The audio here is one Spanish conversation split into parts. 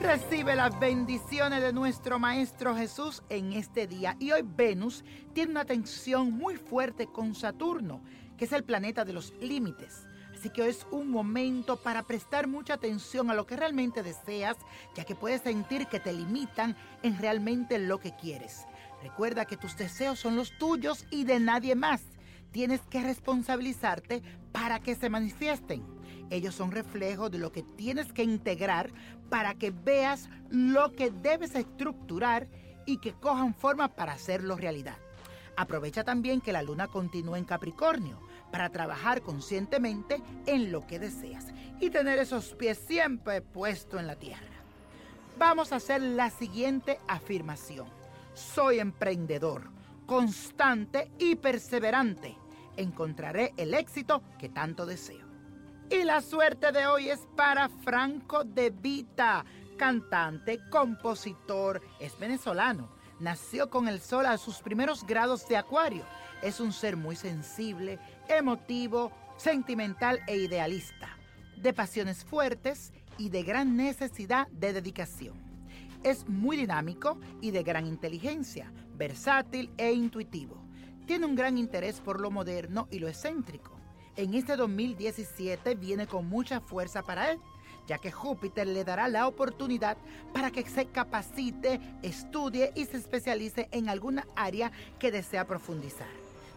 Recibe las bendiciones de nuestro Maestro Jesús en este día. Y hoy Venus tiene una tensión muy fuerte con Saturno, que es el planeta de los límites. Así que hoy es un momento para prestar mucha atención a lo que realmente deseas, ya que puedes sentir que te limitan en realmente lo que quieres. Recuerda que tus deseos son los tuyos y de nadie más. Tienes que responsabilizarte para que se manifiesten. Ellos son reflejos de lo que tienes que integrar para que veas lo que debes estructurar y que cojan forma para hacerlo realidad. Aprovecha también que la luna continúa en Capricornio para trabajar conscientemente en lo que deseas y tener esos pies siempre puestos en la tierra. Vamos a hacer la siguiente afirmación. Soy emprendedor, constante y perseverante. Encontraré el éxito que tanto deseo. Y la suerte de hoy es para Franco De Vita, cantante, compositor, es venezolano. Nació con el sol a sus primeros grados de acuario. Es un ser muy sensible, emotivo, sentimental e idealista, de pasiones fuertes y de gran necesidad de dedicación. Es muy dinámico y de gran inteligencia, versátil e intuitivo. Tiene un gran interés por lo moderno y lo excéntrico en este 2017 viene con mucha fuerza para él, ya que Júpiter le dará la oportunidad para que se capacite, estudie y se especialice en alguna área que desea profundizar.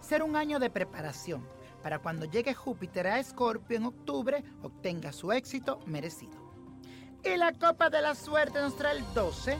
Será un año de preparación para cuando llegue Júpiter a Escorpio en octubre obtenga su éxito merecido. Y la copa de la suerte nos trae el 12,